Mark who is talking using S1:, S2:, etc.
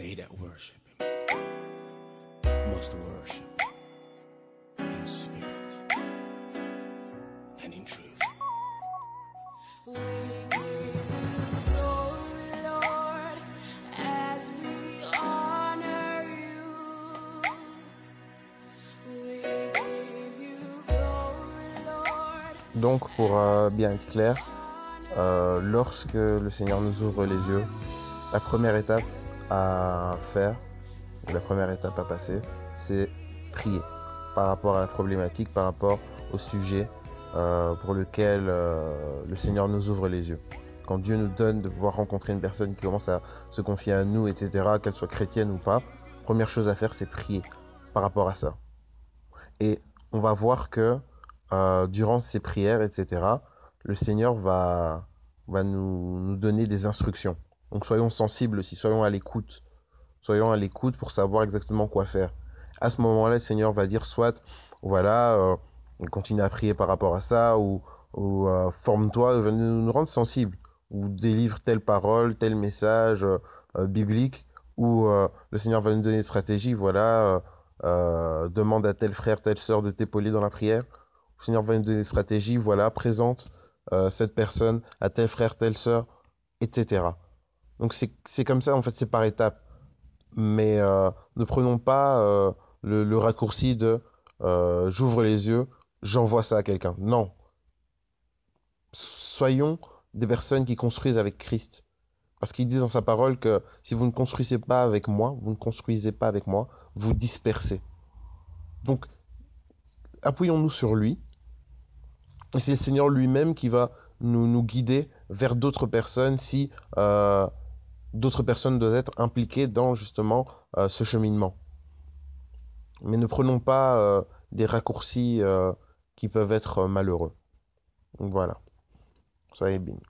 S1: that worship Him must worship in spirit and in truth.
S2: We give you glory, Lord, as we honor you. We give you glory, Lord.
S3: Donc, pour euh, bien être clair, euh, lorsque le Seigneur nous ouvre les yeux, la première étape à faire, la première étape à passer, c'est prier par rapport à la problématique, par rapport au sujet euh, pour lequel euh, le Seigneur nous ouvre les yeux. Quand Dieu nous donne de pouvoir rencontrer une personne qui commence à se confier à nous, etc., qu'elle soit chrétienne ou pas, première chose à faire, c'est prier par rapport à ça. Et on va voir que euh, durant ces prières, etc., le Seigneur va, va nous, nous donner des instructions. Donc soyons sensibles aussi, soyons à l'écoute. Soyons à l'écoute pour savoir exactement quoi faire. À ce moment-là, le Seigneur va dire soit, voilà, euh, continue à prier par rapport à ça, ou, euh, forme-toi, nous, nous rendre sensibles, ou délivre telle parole, tel message euh, biblique, ou le Seigneur va nous donner une stratégie, voilà, demande à tel frère, telle sœur de t'épauler dans la prière. Le Seigneur va nous donner une stratégie, voilà, présente cette personne à tel frère, telle sœur, etc. Donc c'est comme ça, en fait, c'est par étapes. Mais euh, ne prenons pas euh, le, le raccourci de euh, j'ouvre les yeux, j'envoie ça à quelqu'un. Non. Soyons des personnes qui construisent avec Christ. Parce qu'il dit dans sa parole que si vous ne construisez pas avec moi, vous ne construisez pas avec moi, vous dispersez. Donc, appuyons-nous sur lui. Et c'est le Seigneur lui-même qui va nous, nous guider vers d'autres personnes si d'autres personnes doivent être impliquées dans justement euh, ce cheminement. Mais ne prenons pas euh, des raccourcis euh, qui peuvent être malheureux. Voilà. Soyez bénis.